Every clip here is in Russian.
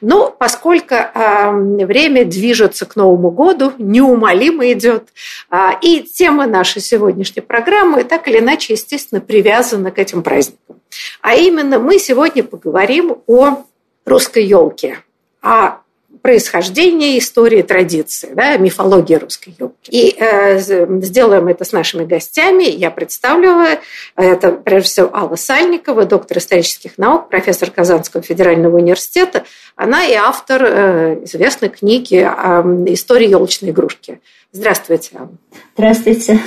Но поскольку э, время движется к Новому году, неумолимо идет, э, и тема нашей сегодняшней программы так или иначе, естественно, привязана к этим праздникам. А именно мы сегодня поговорим о русской елке, о происхождения истории, традиции, да, мифологии русской елки. И э, сделаем это с нашими гостями. Я представлю это, прежде всего, Алла Сальникова, доктор исторических наук, профессор Казанского федерального университета. Она и автор э, известной книги э, «История елочной игрушки». Здравствуйте. Здравствуйте.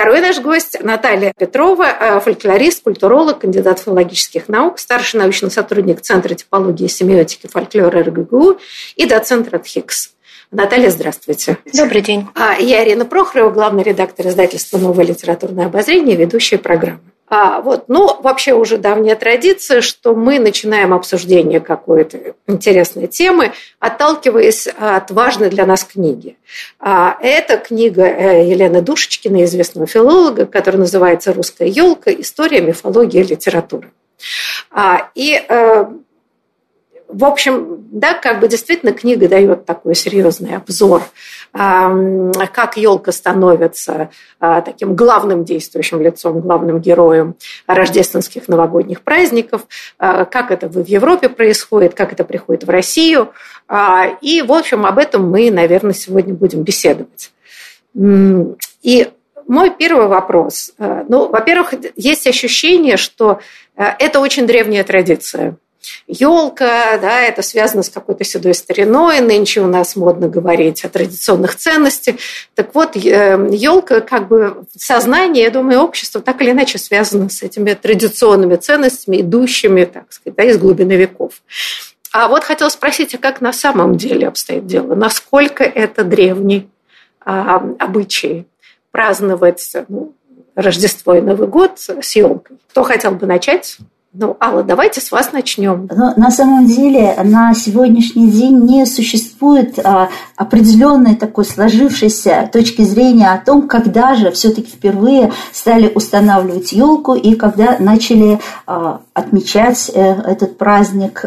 Второй наш гость Наталья Петрова, э, фольклорист, культуролог, кандидат филологических наук, старший научный сотрудник Центра типологии и семиотики фольклора РГГУ и доцент РАДХИКС. Наталья, здравствуйте. Добрый день. А, я Ирина Прохорова, главный редактор издательства «Новое литературное обозрение», ведущая программы. А, вот, ну, вообще уже давняя традиция, что мы начинаем обсуждение какой-то интересной темы, отталкиваясь от важной для нас книги. А, это книга э, Елены Душечкина, известного филолога, которая называется «Русская елка. История, мифология, литература». А, и э, в общем, да, как бы действительно книга дает такой серьезный обзор, как елка становится а, таким главным действующим лицом, главным героем рождественских новогодних праздников, а, как это в Европе происходит, как это приходит в Россию. А, и, в общем, об этом мы, наверное, сегодня будем беседовать. И мой первый вопрос. Ну, во-первых, есть ощущение, что это очень древняя традиция – елка, да, это связано с какой-то седой стариной, нынче у нас модно говорить о традиционных ценностях. Так вот, елка как бы сознание, я думаю, общество так или иначе связано с этими традиционными ценностями, идущими, так сказать, да, из глубины веков. А вот хотела спросить, а как на самом деле обстоит дело? Насколько это древний а, обычай праздновать ну, Рождество и Новый год с елкой? Кто хотел бы начать? Ну, Алла, давайте с вас начнем. Но на самом деле на сегодняшний день не существует а, определенной такой сложившейся точки зрения о том, когда же все-таки впервые стали устанавливать елку и когда начали а, отмечать а, этот праздник.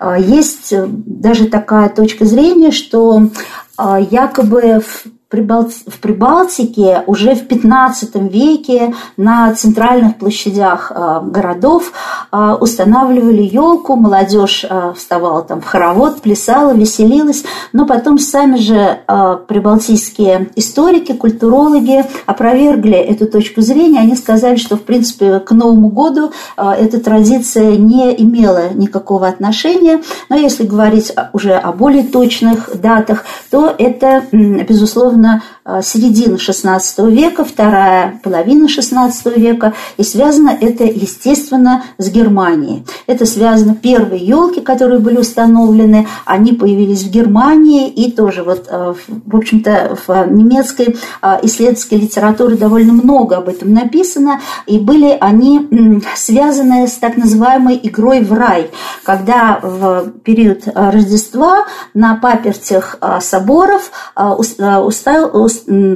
А, есть даже такая точка зрения, что а, якобы в в Прибалтике уже в 15 веке на центральных площадях э, городов э, устанавливали елку, молодежь э, вставала там в хоровод, плясала, веселилась, но потом сами же прибалтийские историки, культурологи опровергли эту точку зрения, они сказали, что в принципе к Новому году эта традиция не имела никакого отношения, но если говорить уже о более точных датах, то это, безусловно, примерно э, середина XVI века, вторая половина XVI века, и связано это, естественно, с Германией. Это связано первые елки, которые были установлены, они появились в Германии, и тоже вот, э, в общем-то, в немецкой э, исследовательской литературе довольно много об этом написано, и были они связаны с так называемой игрой в рай, когда в период Рождества на папертях соборов установили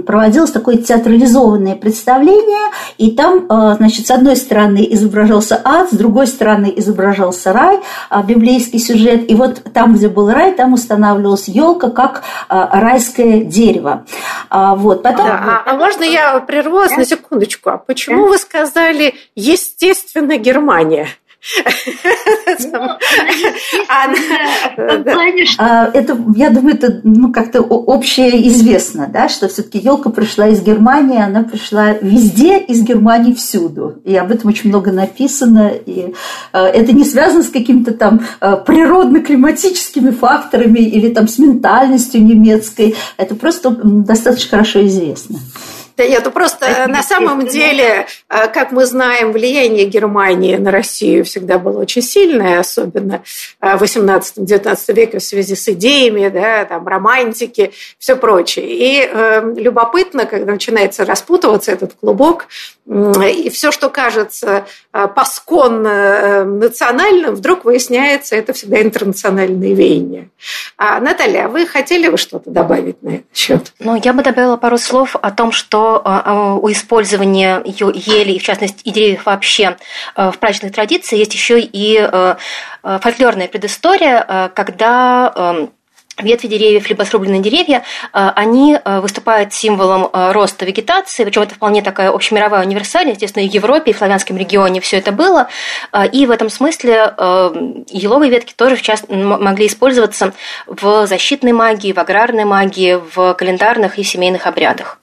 проводилось такое театрализованное представление, и там, э, значит, с одной стороны изображался ад, с другой стороны изображался рай, а, библейский сюжет, и вот там, где был рай, там устанавливалась елка как а, райское дерево. А, вот, потом... Да, а, а можно я прерву вас да? на секундочку? А почему да? вы сказали «естественно Германия»? Это, я думаю, это ну, как-то общее известно, да, что все-таки елка пришла из Германии, она пришла везде из Германии всюду. И об этом очень много написано. И э, это не связано с какими-то там э, природно-климатическими факторами или там с ментальностью немецкой. Это просто достаточно хорошо известно. Да нет, ну просто на самом деле, э, как мы знаем, влияние Германии на Россию всегда было очень сильное, особенно в 18-19 веке в связи с идеями, да, там, романтики, все прочее. И э, любопытно, когда начинается распутываться этот клубок, и все, что кажется э, посконно э, национальным, вдруг выясняется, это всегда интернациональные веяния. А, Наталья, а вы хотели бы что-то добавить на этот счет? Ну, я бы добавила пару слов о том, что э, у использования ели, и в частности и деревьев вообще в праздничных традициях есть еще и фольклорная предыстория, когда ветви деревьев, либо срубленные деревья, они выступают символом роста вегетации, причем это вполне такая общемировая универсальная, естественно, и в Европе, и в славянском регионе все это было, и в этом смысле еловые ветки тоже в част... могли использоваться в защитной магии, в аграрной магии, в календарных и семейных обрядах.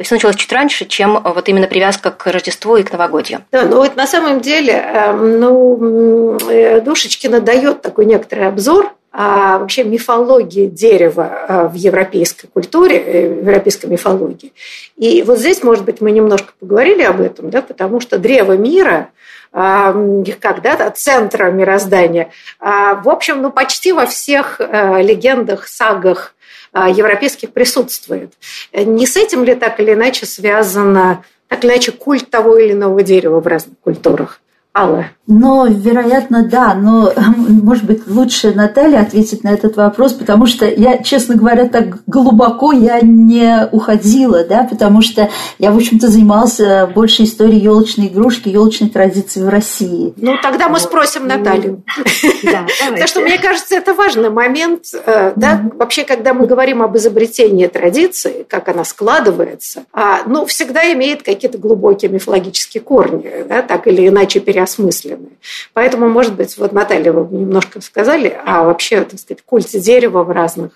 То есть началось чуть раньше, чем вот именно привязка к Рождеству и к новогодию. Да, ну вот на самом деле, эм, ну, Душечкина дает такой некоторый обзор а вообще мифологии дерева а, в европейской культуре, э, в европейской мифологии. И вот здесь, может быть, мы немножко поговорили об этом, да, потому что древо мира а, как да, центра мироздания, в общем, ну, почти во всех легендах, сагах европейских присутствует. Не с этим ли так или иначе связано так или иначе культ того или иного дерева в разных культурах? Алла. Но, вероятно, да, но, может быть, лучше Наталья ответить на этот вопрос, потому что я, честно говоря, так глубоко я не уходила, да, потому что я, в общем-то, занимался больше историей елочной игрушки, елочной традиции в России. Ну, тогда мы спросим Наталью. Потому что, мне кажется, это важный момент, э, да, вообще, когда мы говорим об изобретении традиции, как она складывается, а, ну, всегда имеет какие-то глубокие мифологические корни, да, так или иначе переосмысленные переосмысленные. Поэтому, может быть, вот Наталья, вы немножко сказали, а вообще, так сказать, культ дерева в разных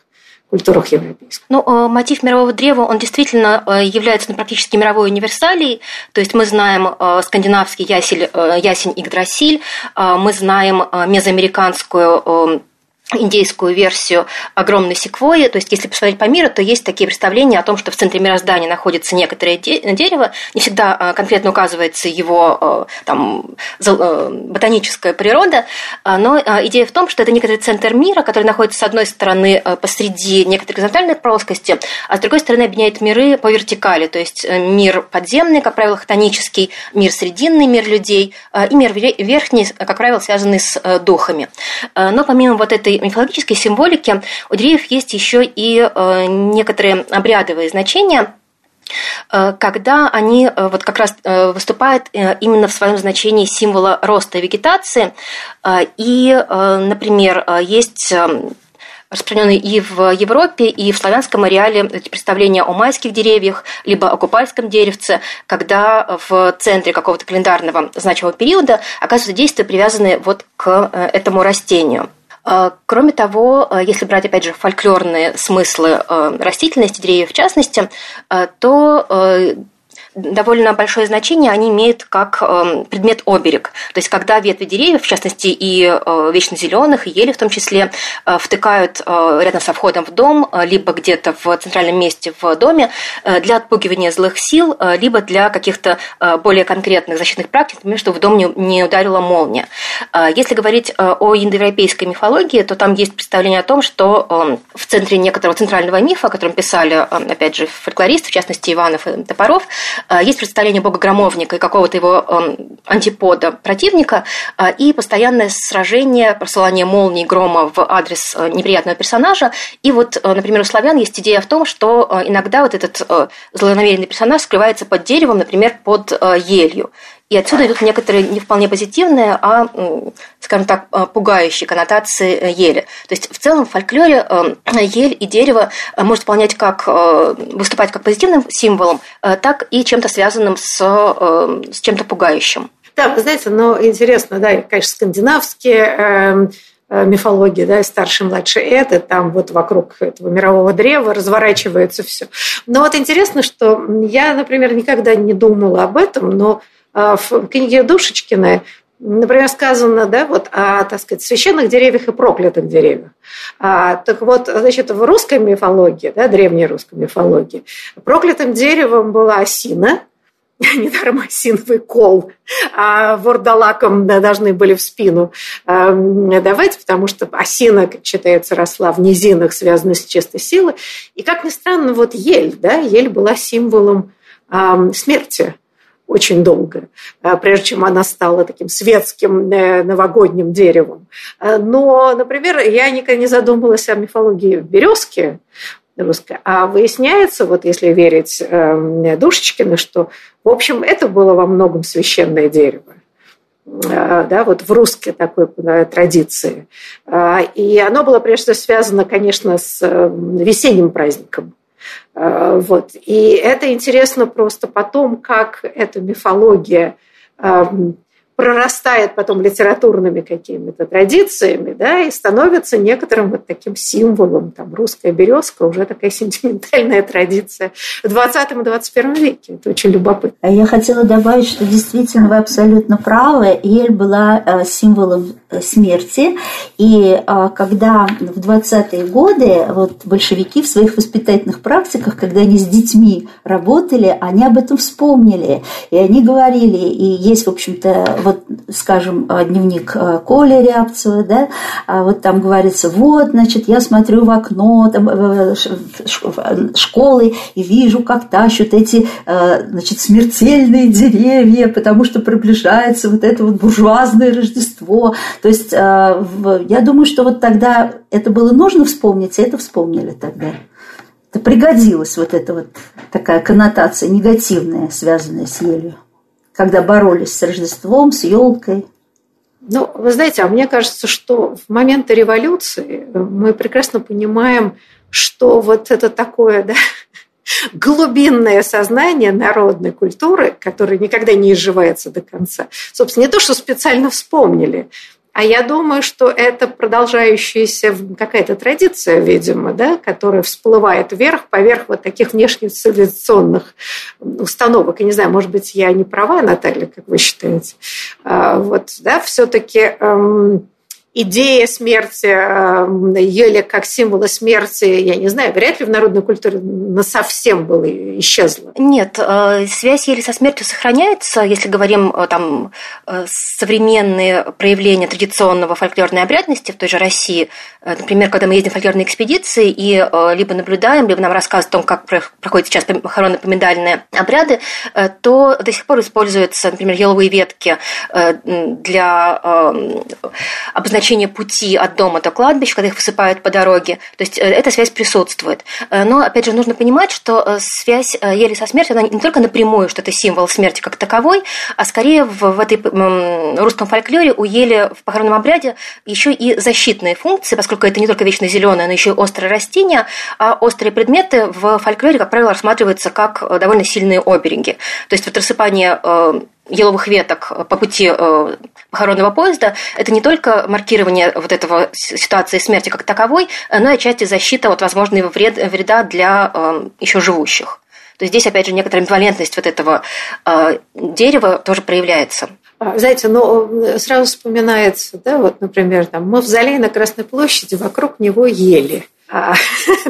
культурах европейских. Ну, э, мотив мирового древа, он действительно э, является ну, практически мировой универсалией. То есть мы знаем э, скандинавский ясель, ясень Игдрасиль, мы знаем мезоамериканскую индейскую версию огромной секвойи. То есть, если посмотреть по миру, то есть такие представления о том, что в центре мироздания находится некоторое дерево. Не всегда а, конкретно указывается его а, там, а, ботаническая природа, но идея в том, что это некоторый центр мира, который находится, с одной стороны, посреди некоторой горизонтальной плоскости, а с другой стороны, объединяет миры по вертикали. То есть, э, мир подземный, как правило, хтонический, мир срединный, мир людей, и мир верхний, как правило, связанный с э, духами. Но помимо вот этой мифологической символики у деревьев есть еще и э, некоторые обрядовые значения, э, когда они э, вот как раз выступают именно в своем значении символа роста вегетации. И, например, есть распространенные и в Европе, и в славянском ареале эти представления о майских деревьях, либо о купальском деревце, когда в центре какого-то календарного значимого периода оказываются действия, привязанные вот к этому растению. А, кроме того, а, если брать, опять же, фольклорные смыслы а, растительности, деревьев в частности, то довольно большое значение они имеют как эм, предмет оберег. То есть, когда ветви деревьев, в частности, и э, вечно зеленых, и ели в том числе, э, втыкают э, рядом со входом в дом, либо где-то в центральном месте в доме для отпугивания злых сил, либо для каких-то более конкретных защитных практик, например, чтобы в дом не ударила молния. Если говорить о индоевропейской мифологии, то там есть представление о том, что эм, в центре некоторого центрального мифа, о котором писали, опять же, фольклористы, в частности, Иванов и Топоров, есть представление бога-громовника и какого-то его эм, антипода противника, а, и постоянное сражение, просылание молний, грома в адрес э, неприятного персонажа. И вот, э, например, у славян есть идея в том, что э, иногда вот этот злонамеренный персонаж скрывается под деревом, например, под елью. И отсюда идут некоторые не вполне позитивные, а, скажем так, а, пугающие коннотации э, ели. То есть в целом в фольклоре э, ель и дерево э, может выполнять как, выступать как позитивным символом, так и чем-то связанным с, с чем-то пугающим. Да, знаете, но интересно, да, конечно, скандинавские эм, э, мифологии, да, старший, младший это, там вот вокруг этого мирового древа разворачивается все. Но вот интересно, что я, например, никогда не думала об этом, но э, в книге Душечкиной Например, сказано, да, вот о, так сказать, священных деревьях и проклятых деревьях. А, так вот, значит, в русской мифологии, да, древней русской мифологии, проклятым деревом была осина, недаром осиновый кол, а вордалаком да, должны были в спину э, давать, потому что осина, как считается, росла в низинах, связанных с чистой силой. И, как ни странно, вот ель, да, ель была символом э, смерти очень долго, э, прежде чем она стала таким светским э, новогодним деревом. Э, но, например, я никогда не задумывалась о мифологии березки русской, а выясняется, вот если верить Душечкину, что, в общем, это было во многом священное дерево да, вот в русской такой традиции. И оно было прежде всего связано, конечно, с весенним праздником Э, вот. И это интересно просто потом, как эта мифология эм, прорастает потом литературными какими-то традициями, да, и становится некоторым вот таким символом, там, русская березка, уже такая сентиментальная традиция в 20 и 21 веке. Это очень любопытно. А я хотела добавить, что действительно вы абсолютно правы. Ель была э, символом э, смерти, и э, когда в 20-е годы вот большевики в своих воспитательных практиках, когда они с детьми работали, они об этом вспомнили, и они говорили, и есть, в общем-то, вот, скажем, э, дневник э, Коли Рябцева, да, а вот там говорится, вот, значит, я смотрю в окно там, э, школы и вижу, как тащут эти, значит, смертельные деревья, потому что приближается вот это вот буржуазное Рождество. То есть я думаю, что вот тогда это было нужно вспомнить, и это вспомнили тогда. Это пригодилась вот эта вот такая коннотация негативная, связанная с елью когда боролись с Рождеством, с елкой. Ну, вы знаете, а мне кажется, что в моменты революции мы прекрасно понимаем, что вот это такое, да, глубинное сознание народной культуры, которое никогда не изживается до конца. Собственно, не то, что специально вспомнили, а я думаю, что это продолжающаяся какая-то традиция, видимо, да, которая всплывает вверх, поверх вот таких внешних цивилизационных установок. И не знаю, может быть, я не права, Наталья, как вы считаете. А, вот, да, все-таки эм, идея смерти ели как символа смерти, я не знаю, вряд ли в народной культуре на совсем было исчезла. Нет, э, связь ели со смертью сохраняется, если говорим э, там э, современные проявления традиционного фольклорной обрядности в той же России. Например, когда мы едем в фольклорные экспедиции и либо наблюдаем, либо нам рассказывают о том, как проходят сейчас похоронно-поминальные обряды, то до сих пор используются, например, еловые ветки для обозначения обозначение пути от дома до кладбища, когда их высыпают по дороге. То есть э, эта связь присутствует. Э, но, опять же, нужно понимать, что э, связь ели со смертью, она не только напрямую, что это символ смерти как таковой, а скорее в, в этой русском фольклоре у ели в похоронном обряде еще и защитные функции, поскольку это не только вечно зеленое, но еще и острые растения, а острые предметы в фольклоре, как правило, рассматриваются как довольно сильные обереги. То есть вот рассыпание еловых веток по пути э, похоронного поезда, это не только маркирование вот этого ситуации смерти как таковой, но и отчасти защита от возможного вреда для э, еще живущих. То есть здесь, опять же, некоторая амбивалентность вот этого э, дерева тоже проявляется. А, знаете, ну, сразу вспоминается, да, вот, например, там, мавзолей на Красной площади, вокруг него ели. А,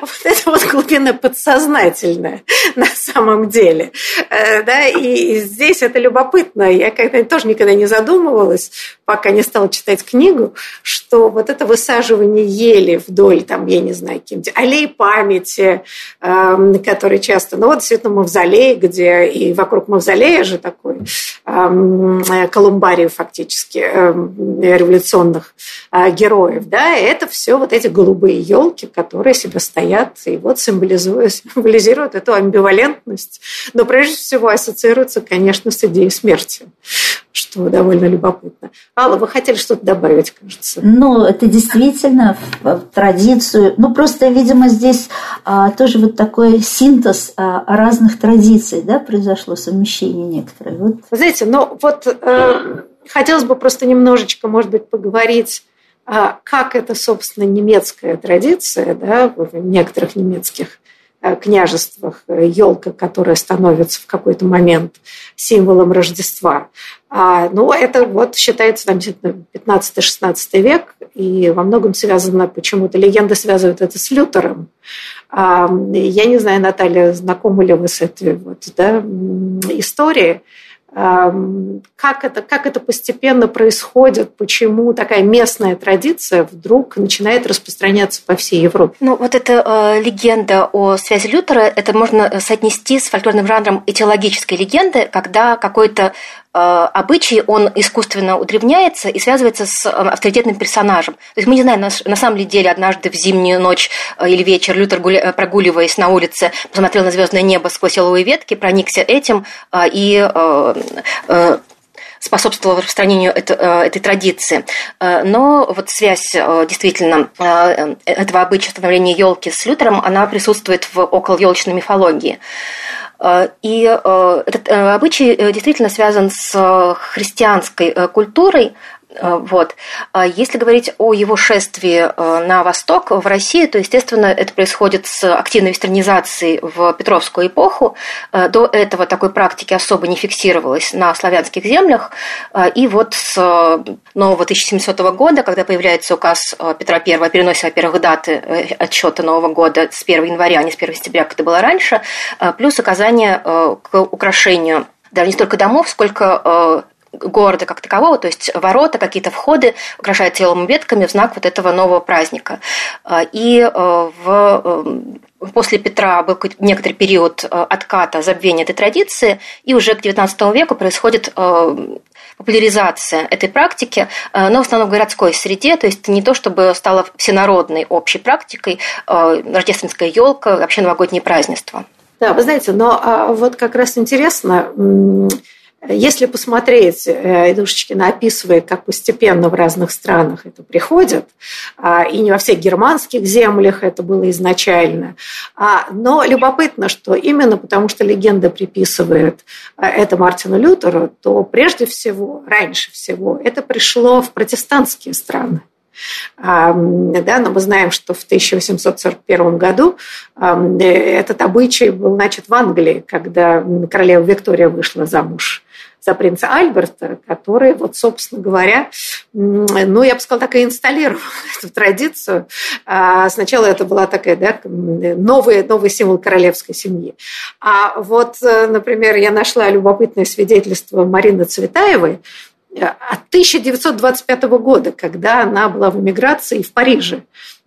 вот это вот глубина подсознательная на самом деле. Э, да, и здесь это любопытно. Я когда тоже никогда не задумывалась, пока не стала читать книгу, что вот это высаживание ели вдоль, там, я не знаю, каким-то аллей памяти, э, которые часто, ну вот действительно мавзолей, где и вокруг мавзолея же такой э, колумбарий фактически э, революционных э, героев, да, это все вот эти голубые елки, которые себе стоят и вот символизуют, символизируют эту амбивалентность, но прежде всего ассоциируются, конечно, с идеей смерти. что довольно любопытно. Алла, вы хотели что-то добавить, кажется? Ну, это действительно традицию. Ну, просто, видимо, здесь а, тоже вот такой синтез а, разных традиций, да, произошло совмещение некоторое. Вот. Знаете, ну вот э, хотелось бы просто немножечко, может быть, поговорить а, как это, собственно, немецкая традиция, да, в некоторых немецких Э, княжествах елка, которая становится в какой-то момент символом Рождества. А, ну, это вот считается там 15-16 век, и во многом связано почему-то, легенды связывают это с Лютером. А, я не знаю, Наталья, знакомы ли вы с этой вот, да, историей, как это, как это постепенно происходит, почему такая местная традиция вдруг начинает распространяться по всей Европе. Ну, вот эта э, легенда о связи Лютера, это можно соотнести с фольклорным жанром этиологической легенды, когда какой-то Э, обычай, он искусственно удревняется и связывается с э, авторитетным персонажем. То есть мы не знаем, на самом ли деле однажды в зимнюю ночь э, или вечер Лютер, прогуливаясь на улице, посмотрел на звездное небо сквозь еловые ветки, проникся этим и способствовало распространению этой традиции. Но вот связь действительно этого обычая становления елки с Лютером, она присутствует в околоелочной мифологии. Э, и э, этот э, обычай действительно связан с христианской культурой, вот. А если говорить о его шествии э, на восток, в России, то, естественно, это происходит с активной вестернизацией в Петровскую эпоху. Э, до этого такой практики особо не фиксировалось на славянских землях. И вот с нового 1700 года, когда появляется указ Петра I о переносе, во-первых, даты отчета Нового года с 1 января, а не с 1 сентября, как это было раньше, плюс указание к украшению даже не столько домов, сколько города как такового, то есть ворота, какие-то входы украшают целыми ветками в знак вот этого нового праздника. А, и э, в э, после Петра был некоторый период э, отката, забвения этой традиции, и уже к XIX веку происходит популяризация этой практики, но в основном в городской среде, то есть не то, чтобы стало всенародной общей практикой рождественская елка, вообще новогодние празднества. Да, вы знаете, но а, вот как раз интересно, если посмотреть, Идушечкина описывает, как постепенно в разных странах это приходит, а, и не во всех германских землях это было изначально, а, но любопытно, что именно потому, что легенда приписывает а, это Мартину Лютеру, то прежде всего, раньше всего, это пришло в протестантские страны. Да, но мы знаем, что в 1841 году этот обычай был значит, в Англии, когда королева Виктория вышла замуж за принца Альберта, который, вот, собственно говоря, ну, я бы сказала, так и инсталлировал эту традицию. А сначала это была такая, да, новый, новый символ королевской семьи. А вот, э, например, я нашла любопытное свидетельство Марины Цветаевой, э, от 1925 года, когда она была в эмиграции в Париже.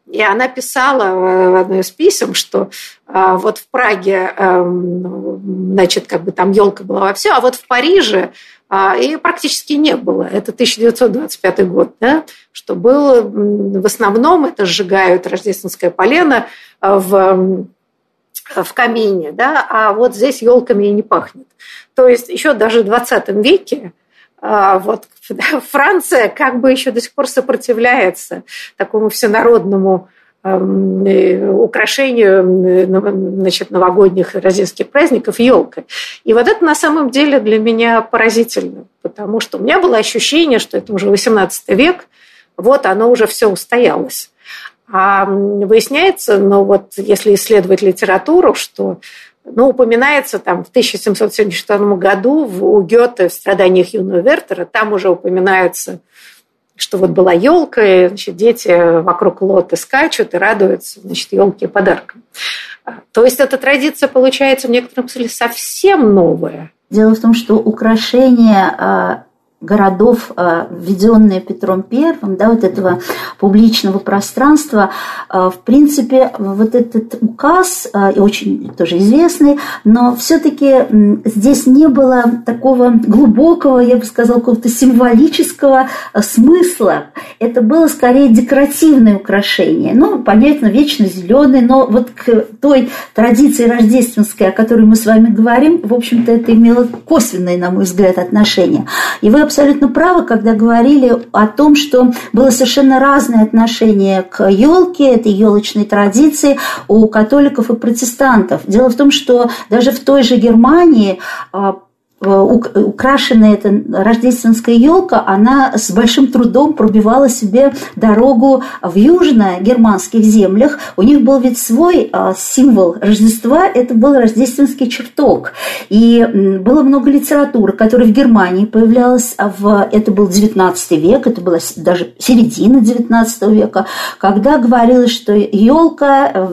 И она писала в одной из писем, что а, вот в Праге, эм, значит, как бы там елка была во все, а вот в Париже а, ее практически не было. Это 1925 год, да, что было в основном это сжигают рождественское полено а, в в камине, да, а вот здесь елками и не пахнет. То есть еще даже в 20 веке а, вот Франция как бы еще до сих пор сопротивляется такому всенародному э, украшению значит, новогодних рождественских праздников елкой. И вот это на самом деле для меня поразительно, потому что у меня было ощущение, что это уже 18 век, вот оно уже все устоялось. А выясняется, ну вот если исследовать литературу, что ну, упоминается там в 1772 году в, у Гёте в «Страданиях юного Вертера», там уже упоминается, что вот была елка, и значит, дети вокруг лоты скачут и радуются значит, елке подарком. То есть эта традиция получается в некотором смысле совсем новая. Дело в том, что украшение а, городов, э, введенные Петром Первым, да, вот этого публичного пространства, э, в принципе, вот этот указ, э, и очень тоже известный, но все-таки здесь не было такого глубокого, я бы сказала, какого-то символического смысла. Это было скорее декоративное украшение. Ну, понятно, вечно зеленый, но вот к той традиции рождественской, о которой мы с вами говорим, в общем-то, это имело косвенное, на мой взгляд, отношение. И вы абсолютно абсолютно правы, когда говорили о том, что было совершенно разное отношение к елке, этой елочной традиции у католиков и протестантов. Дело в том, что даже в той же Германии а, украшенная эта рождественская елка, она с большим трудом пробивала себе дорогу в южно-германских землях. У них был ведь свой а, символ Рождества, это был рождественский чертог. И было много литературы, которая в Германии появлялась, а в, это был 19 век, это была даже середина 19 века, когда говорилось, что елка э,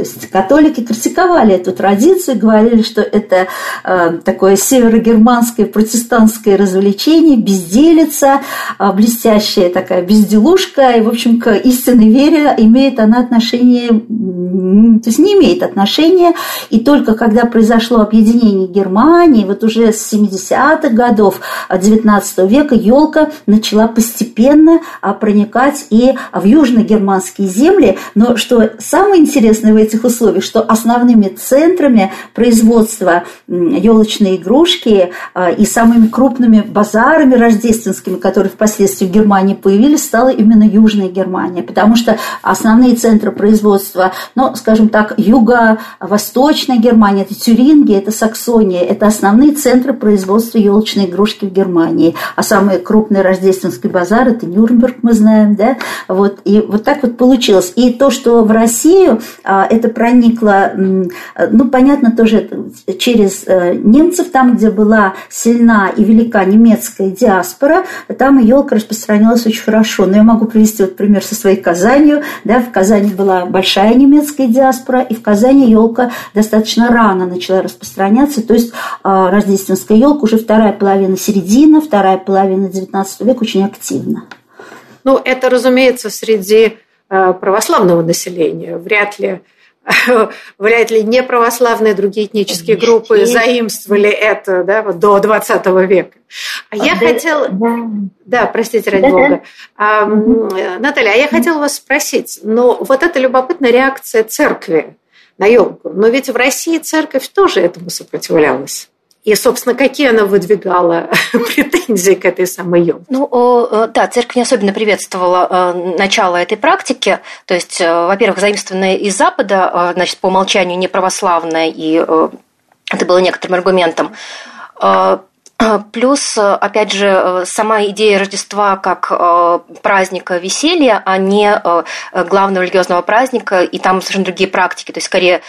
то есть католики критиковали эту традицию, говорили, что это э, такое северогерманское протестантское развлечение, безделица, э, блестящая такая безделушка, и, в общем, к истинной вере имеет она отношение, то есть не имеет отношения, и только когда произошло объединение Германии, вот уже с 70-х годов XIX века елка начала постепенно а, проникать и в южногерманские земли, но что самое интересное в этих условиях, что основными центрами производства елочной игрушки а, и самыми крупными базарами рождественскими, которые впоследствии в Германии появились, стала именно Южная Германия, потому что основные центры производства, ну, скажем так, юго-восточная Германия, это Тюрингия, это Саксония, это основные центры производства елочной игрушки в Германии, а самый крупный рождественский базар это Нюрнберг, мы знаем, да, вот, и вот так вот получилось. И то, что в Россию а, это проникло, ну, понятно, тоже через э, немцев, там, где была сильна и велика немецкая диаспора, там елка распространялась очень хорошо. Но я могу привести вот пример со своей Казанью. Да, в Казани была большая немецкая диаспора, и в Казани елка достаточно рано начала распространяться. То есть а, рождественская елка уже вторая половина середина, вторая половина XIX века очень активна. Ну, это, разумеется, среди э, православного населения. Вряд ли вряд ли не православные другие этнические группы заимствовали это да, вот до 20 века. А я да, хотела... Да. да, простите, ради да, бога. А, Наталья, а я хотела вас спросить, но ну, вот эта любопытная реакция церкви на елку, но ведь в России церковь тоже этому сопротивлялась. И, собственно, какие она выдвигала претензии к этой самой елке? Ну, э, да, церковь не особенно приветствовала э, начало этой практики. То есть, э, во-первых, заимствованная из Запада, значит, по умолчанию не православная, и это было некоторым аргументом. Плюс, опять же, сама идея Рождества как праздника веселья, а не главного религиозного праздника, и там совершенно другие практики, то есть скорее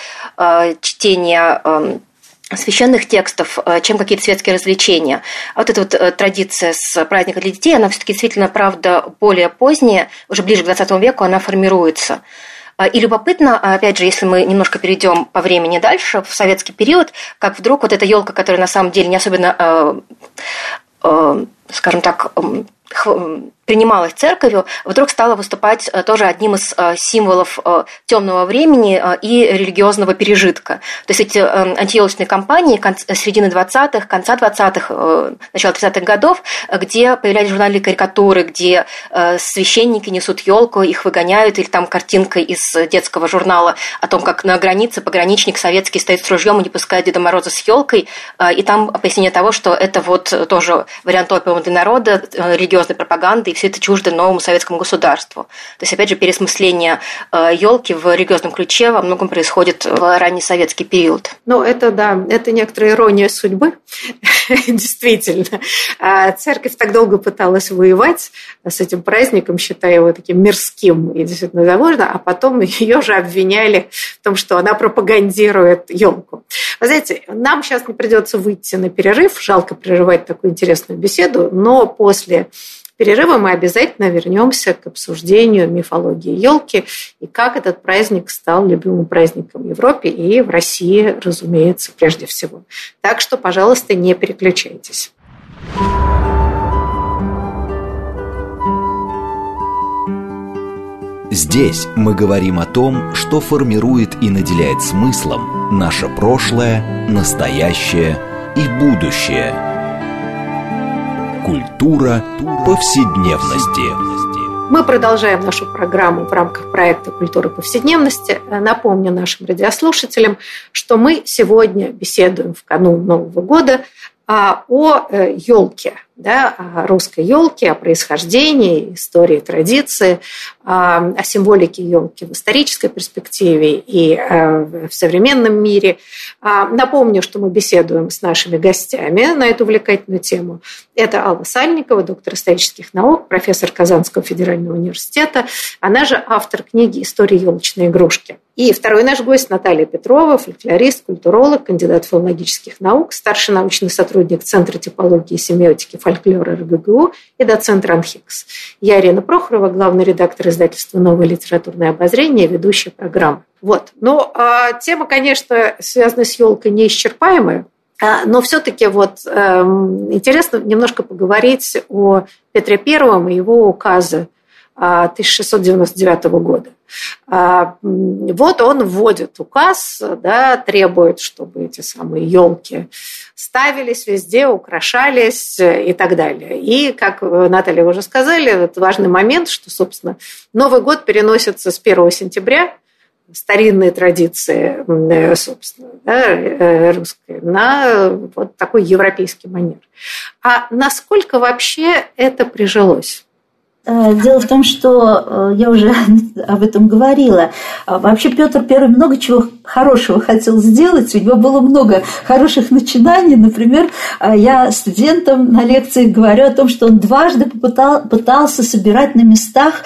чтение священных текстов, э, чем какие-то светские развлечения. А вот эта вот э, традиция с праздника для детей, она все-таки действительно, правда, более поздняя, уже ближе к 20 веку она формируется. А, и любопытно, опять же, если мы немножко перейдем по времени дальше, в советский период, как вдруг вот эта елка, которая на самом деле не особенно, э, скажем так, принималась церковью, вдруг стала выступать э, тоже одним из э, символов э, темного времени и религиозного пережитка. То есть эти антиелочные кампании середины 20-х, конца 20-х, начала 30-х годов, где появлялись журнальные карикатуры, где священники несут елку, их выгоняют, или там картинка из детского журнала о том, как на границе пограничник советский стоит с ружьем и не пускает Деда Мороза с елкой, и там пояснение того, что это вот тоже вариант опиума для народа, религиозной пропаганды, и все это чуждо новому советскому государству. То есть, опять же, пересмысление елки э, в религиозном ключе во многом происходит в ранний советский период. Ну, это да, это некоторая ирония судьбы, действительно. А церковь так долго пыталась воевать с этим праздником, считая его таким мирским и действительно довольно, а потом ее же обвиняли в том, что она пропагандирует елку. Вы знаете, нам сейчас не придется выйти на перерыв, жалко прерывать такую интересную беседу, но после перерыва мы обязательно вернемся к обсуждению мифологии елки и как этот праздник стал любимым праздником в Европе и в России, разумеется, прежде всего. Так что, пожалуйста, не переключайтесь. Здесь мы говорим о том, что формирует и наделяет смыслом наше прошлое, настоящее и будущее – Культура повседневности. Мы продолжаем нашу программу в рамках проекта «Культура повседневности». Напомню нашим радиослушателям, что мы сегодня беседуем в канун Нового года а, о елке. Да, о русской елке, о происхождении, истории, традиции, о символике елки в исторической перспективе и э, в современном мире. А, напомню, что мы беседуем с нашими гостями на эту увлекательную тему. Это Алла Сальникова, доктор исторических наук, профессор Казанского федерального университета. Она же автор книги «История елочной игрушки». И второй наш гость Наталья Петрова, фольклорист, культуролог, кандидат филологических наук, старший научный сотрудник Центра типологии и семиотики фольклора РГГУ и доцент РАНХИКС. Я Ирина Прохорова, главный редактор издательства «Новое литературное обозрение», ведущая программы. Вот. Но а, тема, конечно, связанная с елкой неисчерпаемая, а, но все-таки вот э, интересно немножко поговорить о Петре Первом и его указе 1699 года. А, вот он вводит указ, да, требует, чтобы эти самые елки ставились везде, украшались и так далее. И, как Наталья уже сказали, это важный момент, что, собственно, Новый год переносится с 1 сентября старинные традиции, собственно, да, э, русской, на вот такой европейский манер. А насколько вообще это прижилось? Э, дело в том, что э, я уже об этом говорила. А вообще Петр I много чего хорошего хотел сделать. У него было много хороших начинаний. Например, э, я студентам на лекциях говорю о том, что он дважды попытал, пытался собирать на местах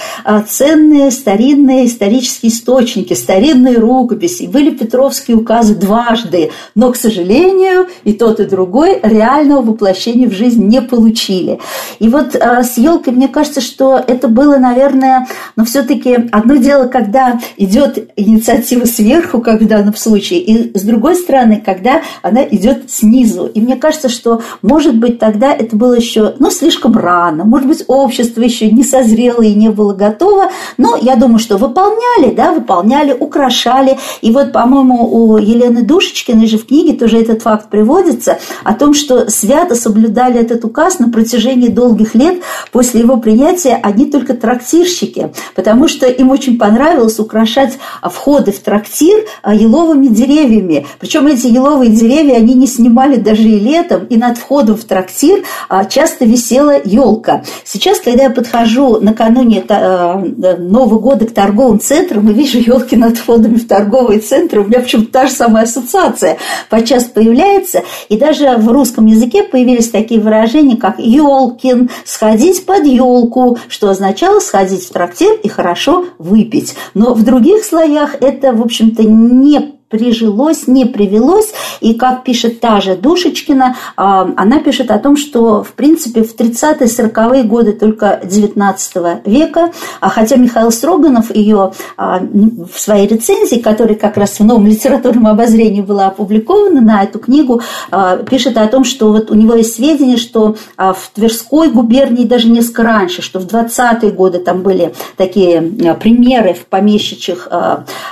ценные старинные исторические источники, старинные рукописи. были Петровские указы дважды. Но, к сожалению, и тот, и другой реального воплощения в жизнь не получили. И вот с елкой, мне кажется, что что это было, наверное, но все-таки одно дело, когда идет инициатива сверху, как в данном случае, и с другой стороны, когда она идет снизу. И мне кажется, что, может быть, тогда это было еще, ну, слишком рано, может быть, общество еще не созрело и не было готово, но я думаю, что выполняли, да, выполняли, украшали. И вот, по-моему, у Елены Душечкиной же в книге тоже этот факт приводится, о том, что свято соблюдали этот указ на протяжении долгих лет после его принятия одни только трактирщики, потому что им очень понравилось украшать входы в трактир а, еловыми деревьями. Причем эти еловые деревья они не снимали даже и летом, и над входом в трактир а, часто висела елка. Сейчас, когда я подхожу накануне а, Нового года к торговым центрам и вижу елки над входами в торговые центры, у меня почему-то та же самая ассоциация подчас появляется. И даже в русском языке появились такие выражения, как елкин, сходить под елку, что означало сходить в трактир и хорошо выпить. Но в других слоях это, в общем-то, не прижилось, не привелось. И как пишет та же Душечкина, а, она пишет о том, что, в принципе, в 30-е, 40-е годы только 19 века, а хотя Михаил Строганов ее а, в своей рецензии, которая как раз в новом литературном обозрении была опубликована на эту книгу, а, пишет о том, что вот у него есть сведения, что в Тверской губернии даже несколько раньше, что в 20-е годы там были такие примеры в помещичьих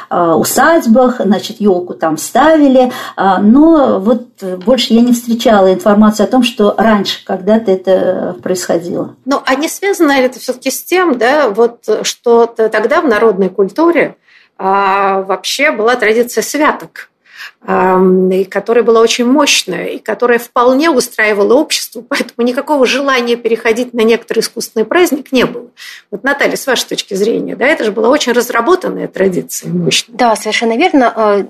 усадьбах, значит, елку там ставили, а, но вот больше я не встречала информации о том, что раньше когда-то это происходило. Ну, а не связано это все-таки с тем, да, вот что тогда в народной культуре а, вообще была традиция святок и которая была очень мощная, и которая вполне устраивала общество, поэтому никакого желания переходить на некоторый искусственный праздник не было. Вот, Наталья, с вашей точки зрения, да, это же была очень разработанная традиция мощная. Да, совершенно верно.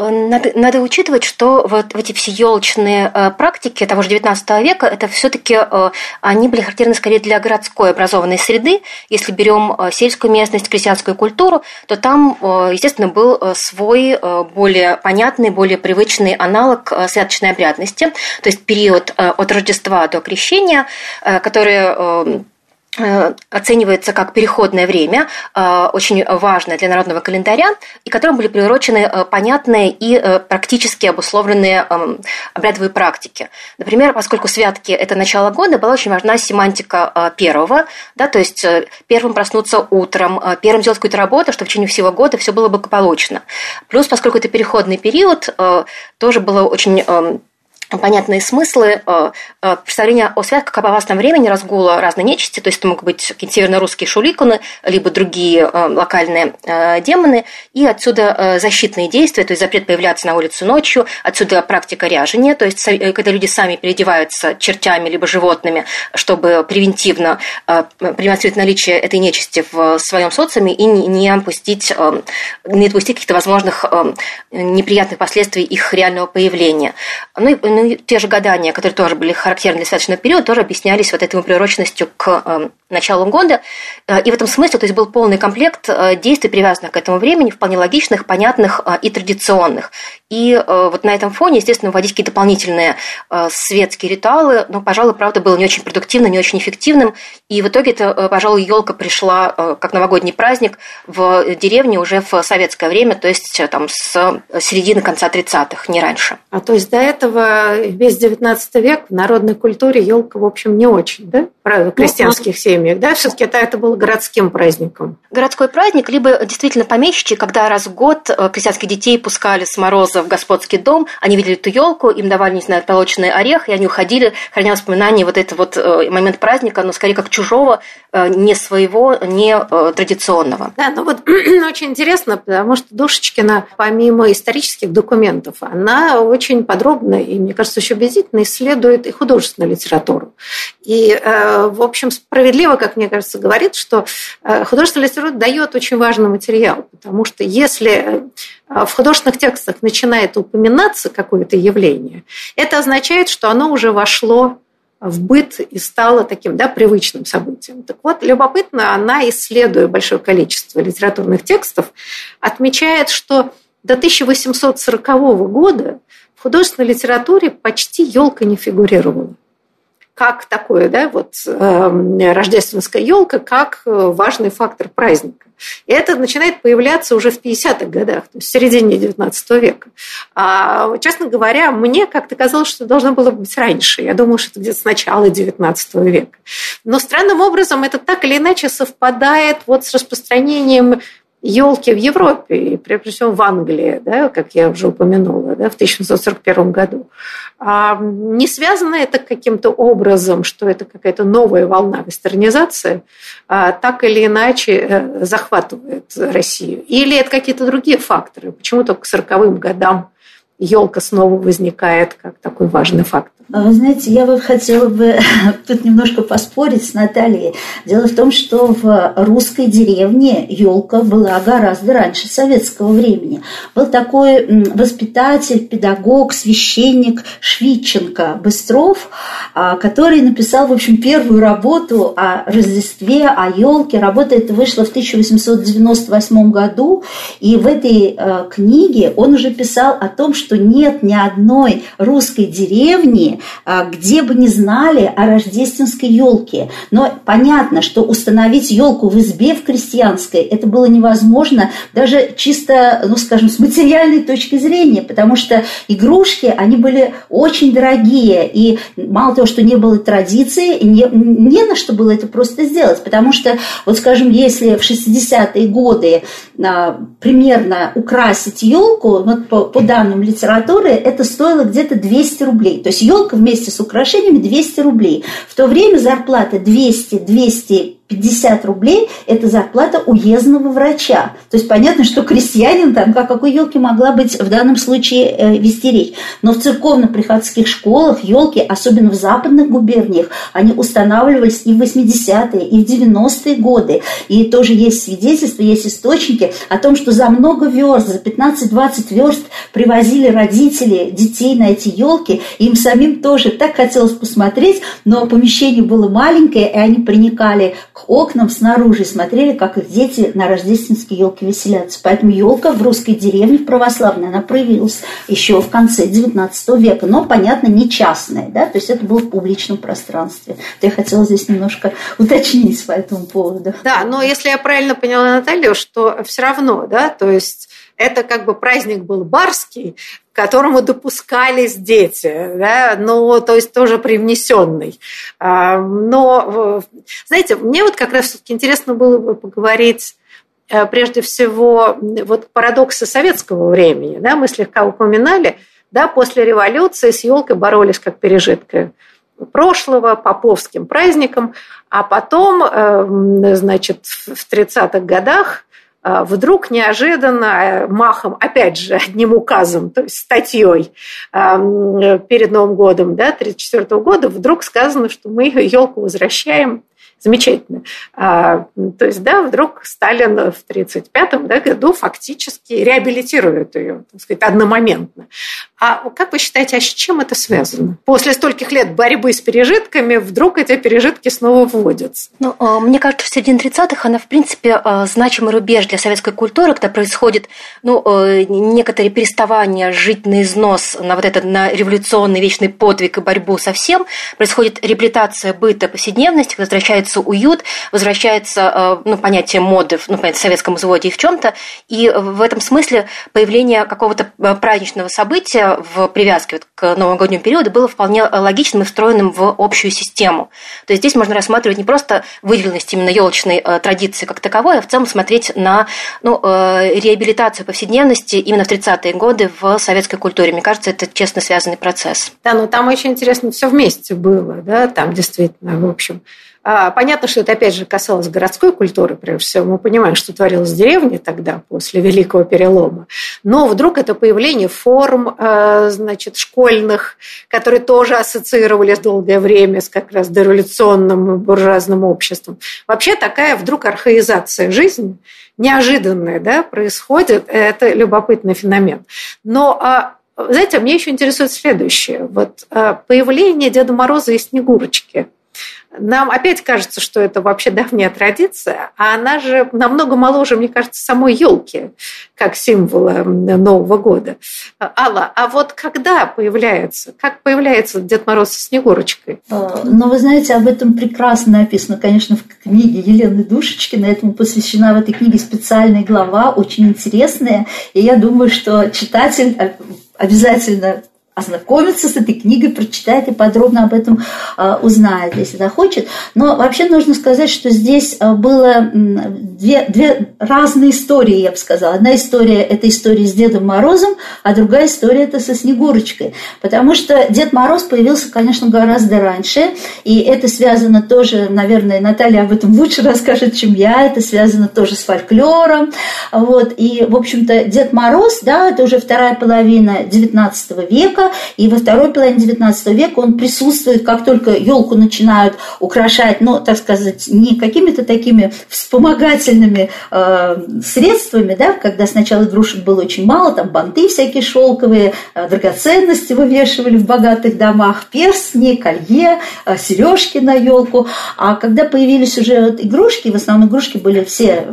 Э, надо, надо учитывать, что вот эти все елочные э, практики того же XIX века, это все-таки э, они были характерны скорее для городской образованной среды. Если берем сельскую местность, крестьянскую культуру, то там, естественно, был свой более понятный, более привычный аналог святочной обрядности, то есть период от Рождества до Крещения, который Э, оценивается как переходное время, э, очень важное для народного календаря, и которым были приурочены э, понятные и практически обусловленные эм, обрядовые практики. Например, поскольку святки – это начало года, была очень важна семантика первого, да, то есть первым проснуться утром, первым сделать какую-то работу, чтобы в течение всего года все было благополучно. Плюс, поскольку это переходный период, тоже было очень эм, понятные смыслы, э, э, представление о святках об опасном времени, разгула разной нечисти, то есть это могут быть какие-то северно-русские шуликуны, либо другие э, локальные демоны, и отсюда защитные действия, то есть запрет появляться на улицу ночью, отсюда практика ряжения, то есть когда люди сами переодеваются чертями либо животными, чтобы превентивно продемонстрировать наличие этой нечисти в своем социуме и не опустить, не допустить каких-то возможных неприятных последствий их реального появления. Ну и ну, те же гадания, которые тоже были характерны для святочного периода, тоже объяснялись вот этой приуроченностью к э, началу года. Э, и в этом смысле то есть был полный комплект э, действий, привязанных к этому времени, вполне логичных, понятных э, и традиционных. И э, вот на этом фоне, естественно, вводить какие-то дополнительные э, светские ритуалы, но, пожалуй, правда, было не очень продуктивно, не очень эффективным. И в итоге это, э, пожалуй, елка пришла как новогодний праздник в деревне уже в советское время, то есть там с середины конца 30-х, не раньше. А то есть до этого весь 19 век в народной культуре елка, в общем, не очень, да? В ну, крестьянских ну, семьях, да? Все-таки это, это был городским праздником. Городской праздник, либо действительно помещичий, когда раз в год крестьянских детей пускали с мороза в господский дом, они видели эту елку, им давали, не знаю, толоченный орех, и они уходили, храня воспоминания вот этот вот э, момент праздника, но скорее как чужого, э, не своего, не традиционного. Да, ну вот очень интересно, потому что Душечкина, помимо исторических документов, она очень подробно и, мне кажется, очень убедительно исследует и художественную литературу. И, э, в общем, справедливо, как мне кажется, говорит, что э, художественная литература дает очень важный материал, потому что если э, в художественных текстах начинает упоминаться какое-то явление, это означает, что оно уже вошло в быт и стало таким да, привычным событием. Так вот, любопытно, она, исследуя большое количество литературных текстов, отмечает, что до 1840 года в художественной литературе почти елка не фигурировала. Как такое, да, вот э, рождественская елка, как важный фактор праздника. И это начинает появляться уже в 50-х годах, то есть в середине 19 века. А, честно говоря, мне как-то казалось, что должно было быть раньше. Я думала, что это где-то с начала 19 века. Но странным образом это так или иначе совпадает вот с распространением елки в Европе, и прежде всего в Англии, да, как я уже упомянула, да, в 1941 году. А не связано это каким-то образом, что это какая-то новая волна вестернизации, а так или иначе э, захватывает Россию? Или это какие-то другие факторы? Почему только к 40-м годам елка снова возникает как такой важный фактор? А вы знаете, я вот хотела бы тут немножко поспорить с Натальей. Дело в том, что в русской деревне елка была гораздо раньше советского времени. Был такой воспитатель, педагог, священник Швидченко Быстров, а, который написал, в общем, первую работу о Рождестве, о елке. Работа эта вышла в 1898 году, и в этой э, книге он уже писал о том, что нет ни одной русской деревни, а, где бы не знали о рождественской елке. Но понятно, что установить елку в избе в крестьянской это было невозможно даже чисто, ну скажем, с материальной точки зрения, потому что игрушки, они были очень дорогие, и мало того, что не было традиции, не, не на что было это просто сделать, потому что, вот скажем, если в 60-е годы а, примерно украсить елку, вот по, по данным литературы, это стоило где-то 200 рублей. То есть елка вместе с украшениями 200 рублей. В то время зарплата 200-200 50 рублей – это зарплата уездного врача. То есть понятно, что крестьянин там, как какой елки могла быть в данном случае э, вести речь. Но в церковно-приходских школах елки, особенно в западных губерниях, они устанавливались и в 80-е, и в 90-е годы. И тоже есть свидетельства, есть источники о том, что за много верст, за 15-20 верст привозили родители детей на эти елки. Им самим тоже так хотелось посмотреть, но помещение было маленькое, и они проникали к окнам снаружи смотрели, как их дети на рождественские елки веселятся. Поэтому елка в русской деревне, в православной, она проявилась еще в конце XIX века. Но, понятно, не частная, да, то есть это было в публичном пространстве. То я хотела здесь немножко уточнить по этому поводу. Да, но если я правильно поняла Наталью, что все равно, да, то есть это как бы праздник был барский, к которому допускались дети, да, ну, то есть тоже привнесенный. А, но, знаете, мне вот как раз все-таки интересно было бы поговорить э, прежде всего вот парадоксы советского времени, да, мы слегка упоминали, Да, после революции с елкой боролись как пережиткой прошлого, поповским праздником, а потом, э, значит, в 30-х годах вдруг неожиданно э, махом, опять же, одним указом, то есть статьей перед Новым годом, да, 1934 года, вдруг сказано, что мы елку возвращаем замечательно. А, то есть, да, вдруг Сталин в 1935 да, году фактически реабилитирует ее, так сказать, одномоментно. А как вы считаете, а с чем это связано? После стольких лет борьбы с пережитками вдруг эти пережитки снова вводятся? Ну, а, мне кажется, в середине 30-х она, в принципе, а, значимый рубеж для советской культуры, когда происходит ну, э, некоторые переставания жить на износ, на вот этот на революционный вечный подвиг и борьбу со всем, происходит реабилитация быта повседневности, возвращается возвращается уют, возвращается э, ну, понятие моды ну, понятие, в советском взводе и в чем-то. И в этом смысле появление какого-то э, праздничного события в привязке вот к новогоднему периоду было вполне логичным и встроенным в общую систему. То есть здесь можно рассматривать не просто выделенность именно елочной э, традиции как таковой, а в целом смотреть на ну, реабилитацию повседневности именно в 30-е годы в советской культуре. Мне кажется, это честно связанный процесс. Да, ну там очень интересно все вместе было, да, там действительно, в общем, понятно, что это опять же касалось городской культуры, прежде всего. Мы понимаем, что творилось в деревне тогда, после Великого Перелома. Но вдруг это появление форм а, значит, школьных, которые тоже ассоциировались долгое время с как раз дореволюционным буржуазным обществом. Вообще такая вдруг архаизация жизни, неожиданная, да, происходит. Это любопытный феномен. Но а, знаете, мне еще интересует следующее. Вот появление Деда Мороза и Снегурочки – нам опять кажется, что это вообще давняя традиция, а она же намного моложе, мне кажется, самой елки, как символа Нового года. Алла, а вот когда появляется, как появляется Дед Мороз со Снегурочкой? А, ну, вы знаете, об этом прекрасно написано, конечно, в книге Елены Душечкина. Этому посвящена в этой книге специальная глава, очень интересная. И я думаю, что читатель обязательно ознакомиться с этой книгой, прочитает и подробно об этом а, узнает, если захочет. Но вообще нужно сказать, что здесь а, было две, две разные истории, я бы сказала. Одна история – это история с Дедом Морозом, а другая история – это со Снегурочкой. Потому что Дед Мороз появился, конечно, гораздо раньше, и это связано тоже, наверное, Наталья об этом лучше расскажет, чем я, это связано тоже с фольклором. Вот. И, в общем-то, Дед Мороз, да, это уже вторая половина XIX века, и во второй половине XIX века он присутствует, как только елку начинают украшать, ну, так сказать, не какими-то такими вспомогательными э, средствами, да, когда сначала игрушек было очень мало, там банты всякие шелковые, э, драгоценности вывешивали в богатых домах, перстни, колье, э, сережки на елку, а когда появились уже вот игрушки, в основном игрушки были все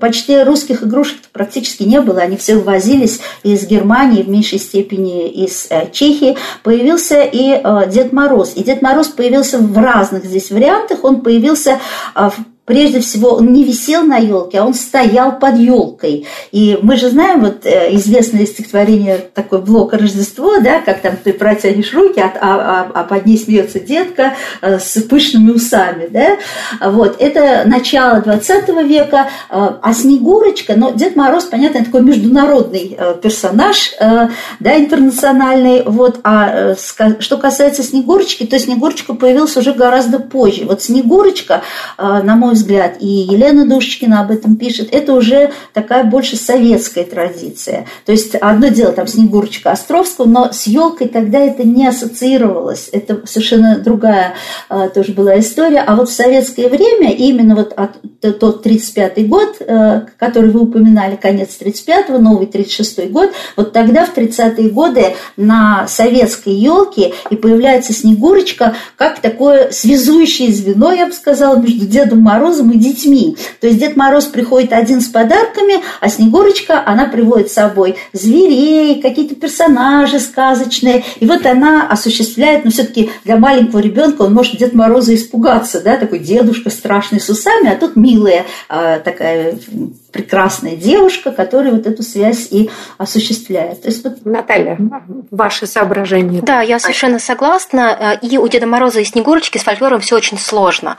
почти русских игрушек практически не было, они все ввозились из Германии, в меньшей степени из э, Чехии, появился и э, Дед Мороз. И Дед Мороз появился в разных здесь вариантах, он появился э, в прежде всего, он не висел на елке, а он стоял под елкой. И мы же знаем вот э, известное стихотворение такой блок Рождество, да, как там ты протянешь руки, а, а, а под ней смеется детка э, с пышными усами, да. Вот, это начало 20 века, э, а Снегурочка, но Дед Мороз, понятно, такой международный персонаж, да, интернациональный, вот, а что касается Снегурочки, то Снегурочка появилась уже гораздо позже. Вот Снегурочка, на мой взгляд, взгляд, и Елена Душечкина об этом пишет, это уже такая больше советская традиция. То есть одно дело там Снегурочка Островского, но с елкой тогда это не ассоциировалось. Это совершенно другая а, тоже была история. А вот в советское время, именно вот от, тот 35-й год, а, который вы упоминали, конец 35-го, новый 36-й год, вот тогда в 30-е годы на советской елке и появляется Снегурочка как такое связующее звено, я бы сказала, между Дедом Морозом Морозом и детьми. То есть Дед Мороз приходит один с подарками, а Снегурочка, она приводит с собой зверей, какие-то персонажи сказочные. И вот она осуществляет, но ну, все-таки для маленького ребенка он может Дед Мороза испугаться, да, такой дедушка страшный с усами, а тут милая а, такая прекрасная девушка, которая вот эту связь и осуществляет. То есть вот, Наталья, ваши соображения. Да, я совершенно согласна. И у Деда Мороза и Снегурочки с фольклором все очень сложно.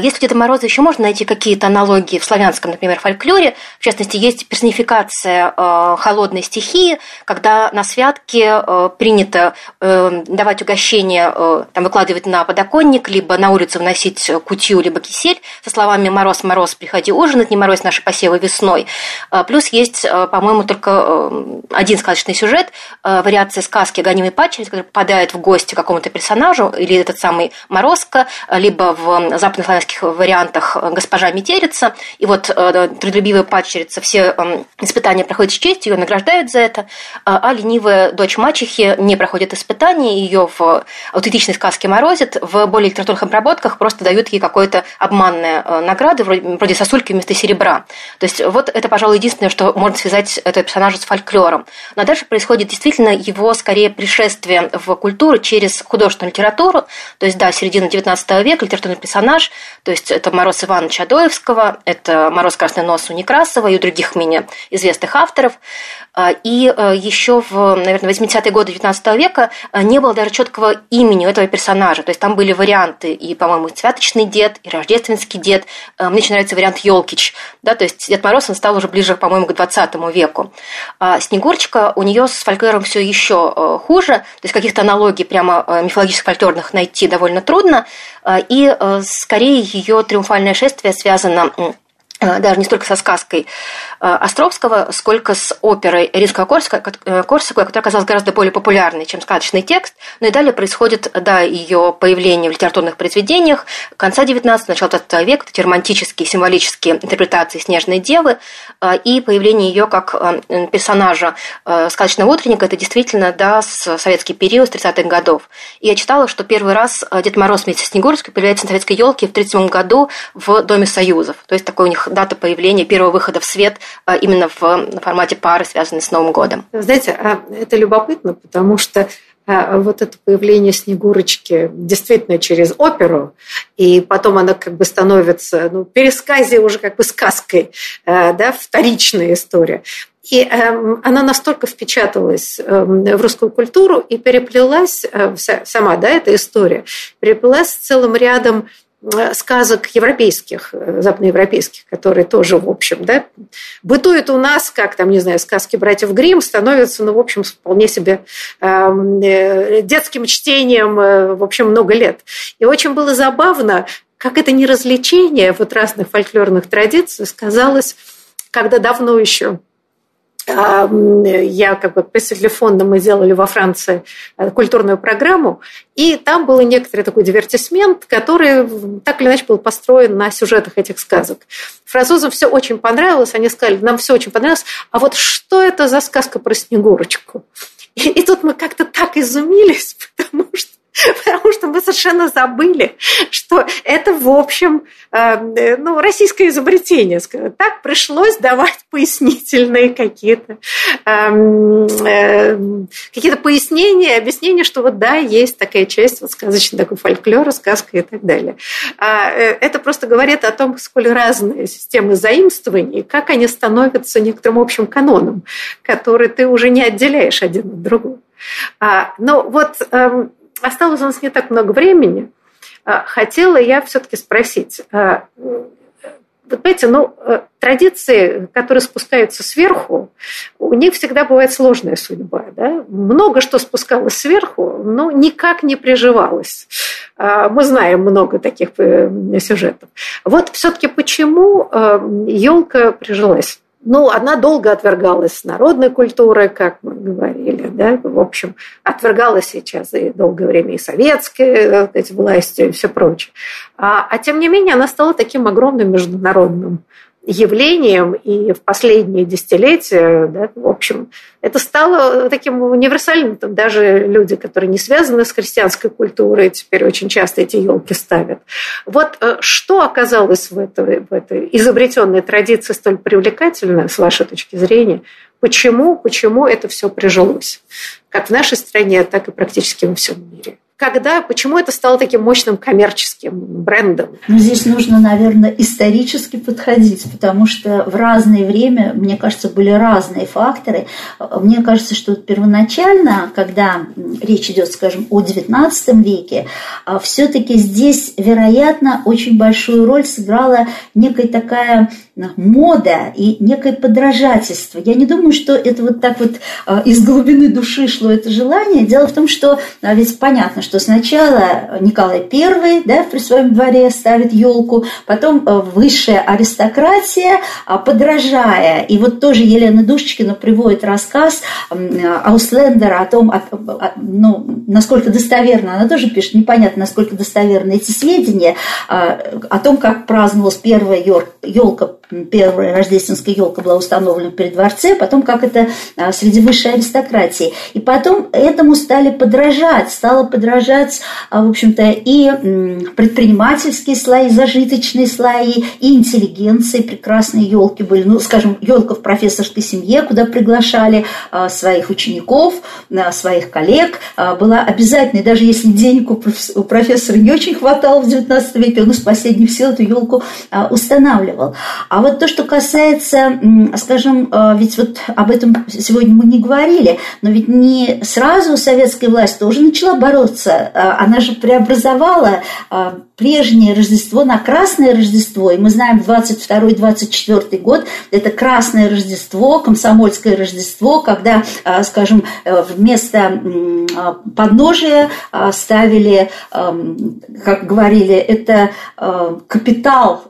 Если у Деда Мороза еще можно найти какие-то аналогии в славянском, например, фольклоре, в частности, есть персонификация холодной стихии, когда на святке принято давать угощение, там, выкладывать на подоконник, либо на улицу вносить кутью, либо кисель со словами «Мороз, мороз, приходи ужинать, не мороз наши посевы весной». А, плюс есть, а, по-моему, только э, один сказочный сюжет, а, вариация сказки «Гонимый падчериц», который попадает в гости какому-то персонажу, или этот самый Морозко, либо в западнославянских вариантах «Госпожа Метерица». И вот трудолюбивая падчерица все испытания проходит с честью, ее награждают за это, а ленивая дочь мачехи не проходит испытания, ее в аутентичной сказке морозит, в более литературных обработках просто дают ей какое-то обманное э, награды, вроде сосульки вместо серебра. То есть вот это, пожалуй, единственное, что можно связать этого персонажа с фольклором. Но дальше происходит действительно его, скорее, пришествие в культуру через художественную литературу. То есть, да, середина XIX века, литературный персонаж, то есть это Мороз Иванович Адоевского, это Мороз Красный Нос у Некрасова и у других менее известных авторов. А, и э, еще в, наверное, 80-е годы XIX века э, не было даже четкого имени у этого персонажа. То есть там были варианты и, по-моему, святочный дед, и рождественский дед. Э, мне очень нравится вариант Елкич. Да, то есть Дед Мороз он стал уже ближе, по-моему, к 20 веку. А Снегурочка, у нее с фольклором все еще хуже. То есть каких-то аналогий прямо мифологических фольклорных найти довольно трудно. И скорее ее триумфальное шествие связано даже не столько со сказкой э, Островского, сколько с оперой Римского Корсакова, э, которая оказалась гораздо более популярной, чем сказочный текст. Ну и далее происходит, да, ее появление в литературных произведениях конца XIX начала XX века, эти романтические, символические интерпретации «Снежной девы» и появление ее как персонажа сказочного утренника, это действительно, да, с советский период, с 30-х годов. И я читала, что первый раз Дед Мороз вместе с Снегурской появляется на советской елке в 1937 году в Доме Союзов. То есть такой у них дата появления первого выхода в свет а, именно в формате пары, связанной с Новым годом. Знаете, а, это любопытно, потому что а, вот это появление Снегурочки действительно через оперу, и потом она как бы становится, ну, пересказе уже как бы сказкой, да, вторичная история. И э, она настолько впечаталась э, в русскую культуру и переплелась, э, сама да, эта история, переплелась с целым рядом сказок европейских, э, западноевропейских, которые тоже, в общем, да, бытуют у нас, как там, не знаю, сказки братьев Гримм становятся, ну, в общем, вполне себе эм, э, детским чтением, в общем, много лет. И очень было забавно, как это не развлечение вот разных фольклорных традиций сказалось, когда давно еще я как бы представитель фонда, мы делали во Франции э, культурную программу, и там был некоторый такой дивертисмент, который так или иначе был построен на сюжетах этих сказок. Французам все очень понравилось, они сказали, нам все очень понравилось, а вот что это за сказка про Снегурочку? И, и тут мы как-то так изумились, потому что потому что мы совершенно забыли, что это, в общем, э, ну, российское изобретение. Так пришлось давать пояснительные какие-то эм, э, какие-то пояснения, объяснения, что вот да, есть такая часть вот сказочный такой фольклор, сказка и так далее. А, э, это просто говорит о том, сколь разные системы заимствований, как они становятся некоторым общим каноном, который ты уже не отделяешь один от другого. А, но вот эм, осталось у нас не так много времени. А, хотела я все-таки спросить. А, вот понимаете, ну, э, традиции, которые спускаются сверху, у них всегда бывает сложная судьба. Да? Много что спускалось сверху, но никак не приживалось. А, мы знаем много таких э, сюжетов. Вот все-таки почему елка прижилась? Ну, она долго отвергалась народной культурой, как мы говорили, да, в общем, отвергалась сейчас и долгое время и советские эти власти и все прочее. А, а тем не менее она стала таким огромным международным явлением, и в последние десятилетия, да, в общем, это стало таким универсальным. Там даже люди, которые не связаны с христианской культурой, теперь очень часто эти елки ставят. Вот э, что оказалось в этой, в этой изобретенной традиции столь привлекательно, с вашей точки зрения? Почему, почему это все прижилось? Как в нашей стране, так и практически во всем мире. Когда, почему это стало таким мощным коммерческим брендом? Ну, здесь нужно, наверное, исторически подходить, потому что в разное время, мне кажется, были разные факторы. Мне кажется, что первоначально, когда речь идет, скажем, о XIX веке, а, все-таки здесь, вероятно, очень большую роль сыграла некая такая мода и некое подражательство. Я не думаю, что это вот так вот а, из глубины души шло это желание. Дело в том, что а, ведь понятно, что сначала Николай I да, при своем дворе ставит елку, потом а, высшая аристократия, подражая. И вот тоже Елена Душечкина приводит рассказ Ауслендера о том, ну, насколько достоверно, она тоже пишет, непонятно, насколько достоверны эти сведения, о том, как праздновалась первая елка первая рождественская елка была установлена при дворце, потом как это а, среди высшей аристократии. И потом этому стали подражать, стало подражать, а, в общем-то, и предпринимательские слои, зажиточные слои, и интеллигенции, прекрасные елки были, ну, скажем, елка в профессорской семье, куда приглашали а, своих учеников, своих коллег, была обязательной, даже если денег у профессора не очень хватало в XIX веке, он из последних сил эту елку устанавливал. А вот то, что касается, скажем, э, ведь вот об этом сегодня мы не говорили, но ведь не сразу советская власть тоже начала бороться. Э, она же преобразовала э, прежнее Рождество на Красное Рождество. И мы знаем 22-24 год – это Красное Рождество, Комсомольское Рождество, когда, скажем, вместо подножия ставили, как говорили, это капитал,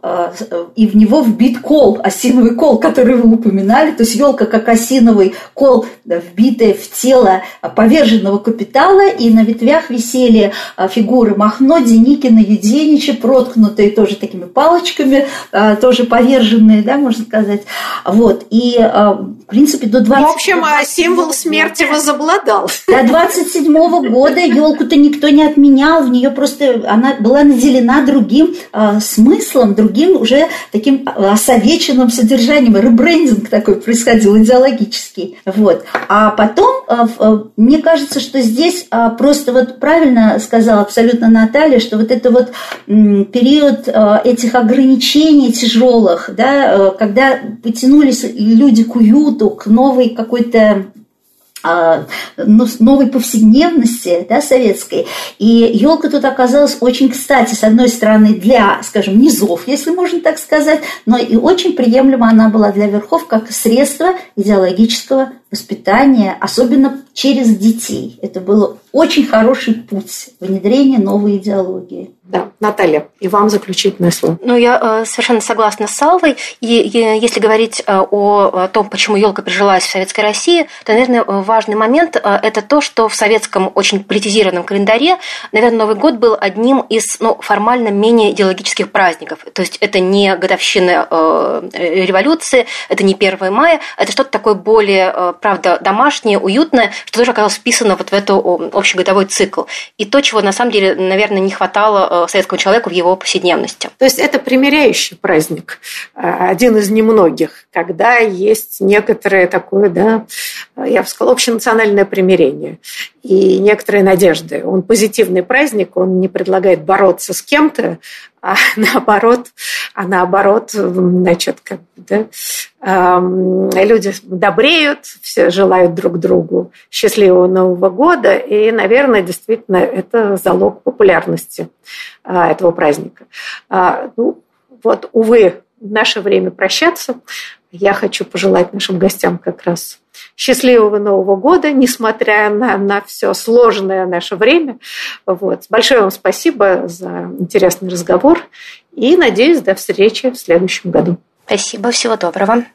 и в него вбит кол, осиновый кол, который вы упоминали, то есть елка как осиновый кол, вбитая в тело поверженного капитала, и на ветвях висели а, фигуры Махно, Деникина, Юденича, проткнутые тоже такими палочками, а, тоже поверженные, да, можно сказать. Вот, и, а, принципе, до 20... В общем, символ смерти возобладал. До 27 -го года елку-то никто не отменял, в нее просто она была наделена другим смыслом, другим уже таким осовеченным содержанием, ребрендинг такой происходил идеологический. Вот. А потом, э, э, мне кажется, что здесь э, просто вот правильно сказала абсолютно Наталья, что вот это вот период этих ограничений тяжелых, да, когда потянулись люди к уюту, к новой какой-то а, ну, новой повседневности да, советской. И елка тут оказалась очень кстати, с одной стороны, для, скажем, низов, если можно так сказать, но и очень приемлема она была для верхов как средство идеологического воспитания, особенно через детей. Это был очень хороший путь внедрения новой идеологии. Да, Наталья, и вам заключительное слово. Ну, я э, совершенно согласна с Салвой. И, и если говорить э, о, о том, почему елка прижилась в Советской России, то, наверное, важный момент э, – это то, что в советском очень политизированном календаре, наверное, Новый год был одним из ну, формально менее идеологических праздников. То есть это не годовщина э, революции, это не 1 мая, это что-то такое более, э, правда, домашнее, уютное, что тоже оказалось вписано вот в эту общегодовой цикл. И то, чего на самом деле, наверное, не хватало Э, советскому человеку в его повседневности. То есть это примиряющий праздник, э, один из немногих, когда есть некоторое такое, да, я бы сказала, общенациональное примирение и некоторые надежды. Он позитивный праздник, он не предлагает бороться с кем-то, а наоборот, а наоборот, значит, как да, э, люди добреют, все желают друг другу счастливого Нового года, и, наверное, действительно, это залог популярности э, этого праздника. Э, ну, вот, увы, наше время прощаться. Я хочу пожелать нашим гостям как раз счастливого Нового года, несмотря на, на все сложное наше время. Вот. Большое вам спасибо за интересный разговор и надеюсь до встречи в следующем году. Спасибо, всего доброго.